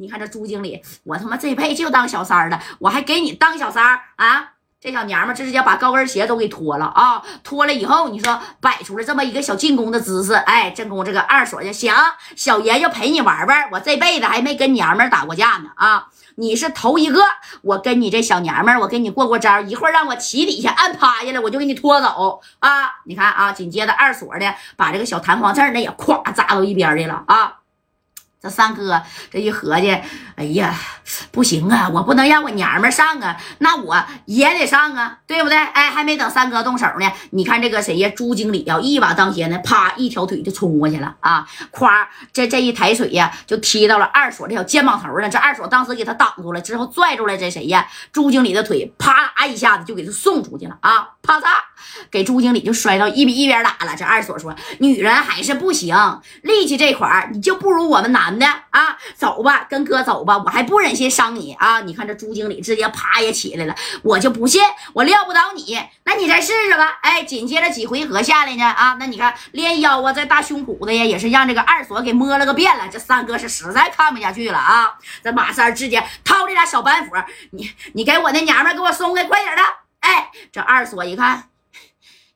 你看这朱经理，我他妈这辈子就当小三儿了，我还给你当小三儿啊？这小娘们直接把高跟鞋都给脱了啊！脱了以后，你说摆出了这么一个小进攻的姿势，哎，正宫这个二锁就行，小爷就陪你玩玩，我这辈子还没跟娘们打过架呢啊！你是头一个，我跟你这小娘们，我给你过过招，一会儿让我骑底下按趴下来，我就给你拖走啊！你看啊，紧接着二锁呢，把这个小弹簧刺那也咵扎到一边去了啊！这三哥这一合计，哎呀，不行啊，我不能让我娘们上啊，那我也得上啊，对不对？哎，还没等三哥动手呢，你看这个谁呀？朱经理呀，一把当先呢，啪，一条腿就冲过去了啊！夸，这这一抬腿呀，就踢到了二锁这小肩膀头上。这二锁当时给他挡住了，之后拽住了这谁呀？朱经理的腿，啪一下子就给他送出去了啊！啪嚓，给朱经理就摔到一比一边打了。这二锁说：“女人还是不行，力气这块儿你就不如我们男。”的啊，走吧，跟哥走吧，我还不忍心伤你啊！你看这朱经理直接啪也起来了，我就不信我撂不倒你，那你再试试吧。哎，紧接着几回合下来呢啊，那你看练腰啊，在大胸脯的呀，也是让这个二锁给摸了个遍了。这三哥是实在看不下去了啊！这马三直接掏这俩小板斧，你你给我那娘们给我松开，快点的！哎，这二锁一看。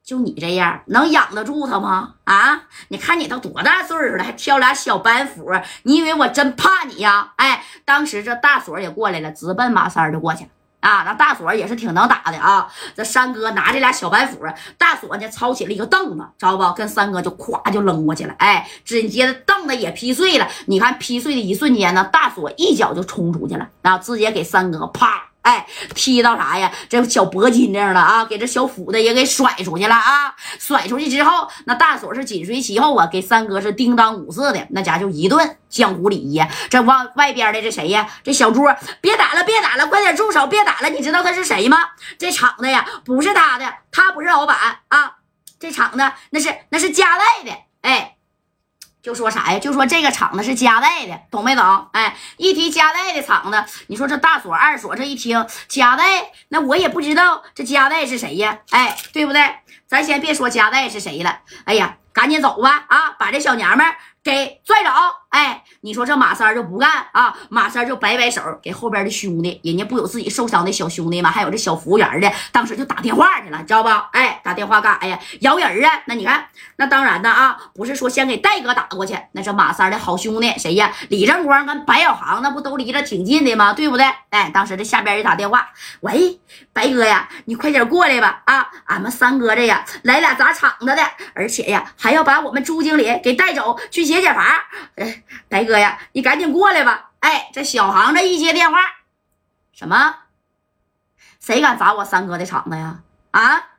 就你这样能养得住他吗？啊！你看你都多大岁数了，还挑俩小板斧，你以为我真怕你呀？哎，当时这大锁也过来了，直奔马三就过去了啊！那大锁也是挺能打的啊！这三哥拿这俩小板斧，大锁呢抄起了一个凳子，知道不？跟三哥就咵就扔过去了。哎，紧接着凳子也劈碎了。你看劈碎的一瞬间呢，大锁一脚就冲出去了，然后直接给三哥啪。哎，踢到啥呀？这小铂金这了啊，给这小斧子也给甩出去了啊！甩出去之后，那大锁是紧随其后啊，给三哥是叮当五色的，那家就一顿江湖礼仪。这往外边的这谁呀？这小朱，别打了，别打了，快点住手，别打了！你知道他是谁吗？这厂子呀，不是他的，他不是老板啊！这厂子那是那是家外的，哎。就说啥呀？就说这个厂子是加代的，懂没懂？哎，一提加代的厂子，你说这大锁二锁这一听加代，那我也不知道这加代是谁呀？哎，对不对？咱先别说加代是谁了，哎呀，赶紧走吧！啊，把这小娘们给拽走！哎，你说这马三就不干啊？马三就摆摆手，给后边的兄弟，人家不有自己受伤的小兄弟吗？还有这小服务员的，当时就打电话去了，知道不？哎，打电话干啥呀？摇人啊？那你看，那当然的啊，不是说先给戴哥打过去，那是马三的好兄弟谁呀？李正光跟白小航那不都离着挺近的吗？对不对？哎，当时这下边一打电话，喂，白哥呀，你快点过来吧！啊，俺们三哥这呀来俩砸场子的，而且呀还要把我们朱经理给带走去解解乏。哎。白哥呀，你赶紧过来吧！哎，这小航这一接电话，什么？谁敢砸我三哥的场子呀？啊！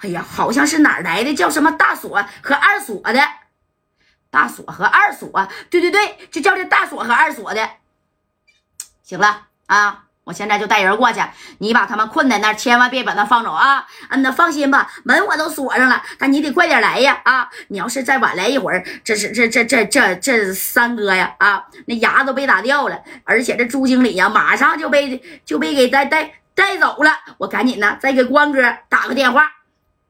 哎呀，好像是哪儿来的，叫什么大锁和二锁的？大锁和二锁，对对对，就叫这大锁和二锁的。行了啊。我现在就带人过去，你把他们困在那儿，千万别把他放走啊！嗯，那放心吧，门我都锁上了，但你得快点来呀！啊，你要是再晚来一会儿，这是这这这这这三哥呀！啊，那牙都被打掉了，而且这朱经理呀，马上就被就被给带带带走了。我赶紧呢，再给光哥打个电话。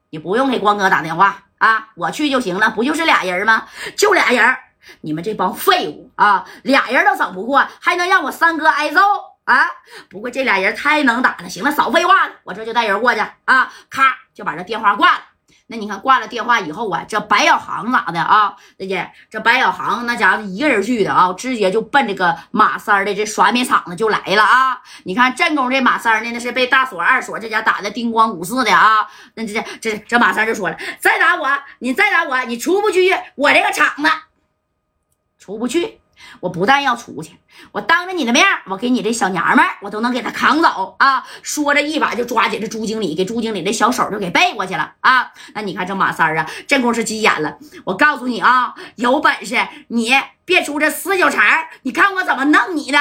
你不用给光哥打电话啊，我去就行了，不就是俩人吗？就俩人，你们这帮废物啊，俩人都整不过，还能让我三哥挨揍？啊！不过这俩人太能打了。行了，少废话了，我这就带人过去啊！咔，就把这电话挂了。那你看挂了电话以后啊，这白小航咋的啊？大姐，这白小航那家伙一个人去的啊，直接就奔这个马三的这刷面厂子就来了啊！你看正宫这马三呢，那是被大锁二锁这家打的叮咣五四的啊！那这这这马三就说了：“再打我，你再打我，你出不去我这个厂子，出不去。”我不但要出去，我当着你的面，我给你这小娘们儿，我都能给她扛走啊！说着，一把就抓起这朱经理，给朱经理的小手就给背过去了啊！那你看这马三啊，这功夫是急眼了。我告诉你啊，有本事你别出这死小茬你看我怎么弄你的！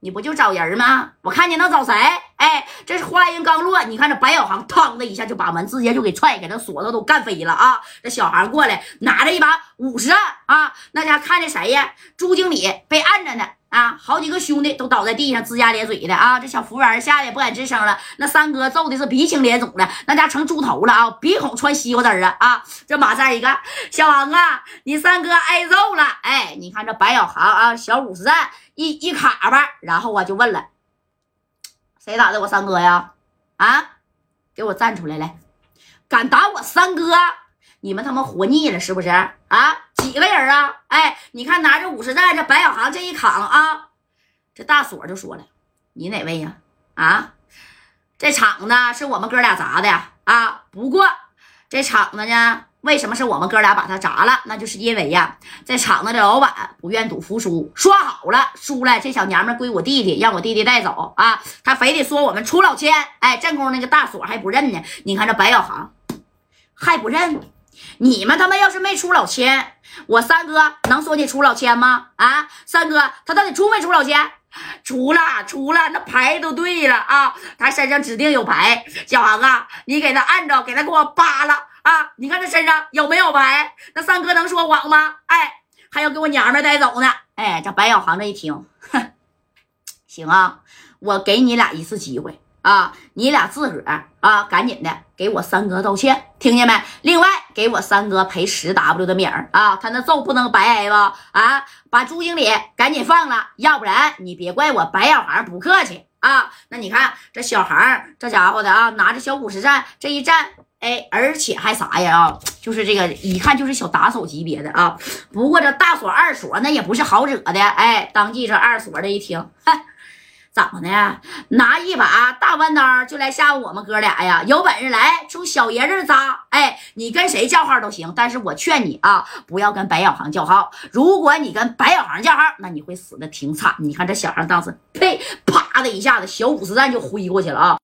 你不就找人吗？我看你能找谁？哎，这是话音刚落，你看这白小航腾的一下就把门直接就给踹开，这锁子都干飞了啊！这小孩过来拿着一把五十啊，那家看着谁呀？朱经理被按着呢啊，好几。个兄弟都倒在地上，龇牙咧嘴的啊！这小服务员吓得也不敢吱声了。那三哥揍的是鼻青脸肿的，那家成猪头了啊！鼻孔穿西瓜汁啊！啊！这马三一看，小王啊，你三哥挨揍了！哎，你看这白小航啊，小五十站一一卡吧，然后我就问了，谁打的我三哥呀？啊，给我站出来来！敢打我三哥，你们他妈活腻了是不是啊？几个人啊？哎，你看拿着五十战，这白小航这一扛啊，这大锁就说了：“你哪位呀？啊，这厂子是我们哥俩砸的！啊，不过这厂子呢，为什么是我们哥俩把它砸了？那就是因为呀，这厂子的老板不愿赌服输，说好了输了这小娘们归我弟弟，让我弟弟带走啊，他非得说我们出老千。哎，正宫那个大锁还不认呢。你看这白小航还不认。”你们他妈要是没出老千，我三哥能说你出老千吗？啊，三哥他到底出没出老千？出了，出了，那牌都对了啊，他身上指定有牌。小航啊，你给他按着，给他给我扒了啊！你看他身上有没有牌？那三哥能说谎吗？哎，还要给我娘们带走呢！哎，这白小航这一听，哼，行啊，我给你俩一次机会。啊，你俩自个儿啊，赶紧的给我三哥道歉，听见没？另外给我三哥赔十 W 的米儿啊，他那揍不能白挨吧？啊，把朱经理赶紧放了，要不然你别怪我白小航不客气啊。那你看这小航这家伙的啊，拿着小五十站这一站，哎，而且还啥呀？啊，就是这个一看就是小打手级别的啊。不过这大锁二锁那也不是好惹的，哎，当即这二锁的一听，哼。怎么的？拿一把大弯刀就来吓唬我们哥俩呀？有本事来出小爷这扎！哎，你跟谁叫号都行，但是我劝你啊，不要跟白小航叫号。如果你跟白小航叫号，那你会死的挺惨。你看这小孩当时，呸，啪的一下子，小五十弹就挥过去了啊！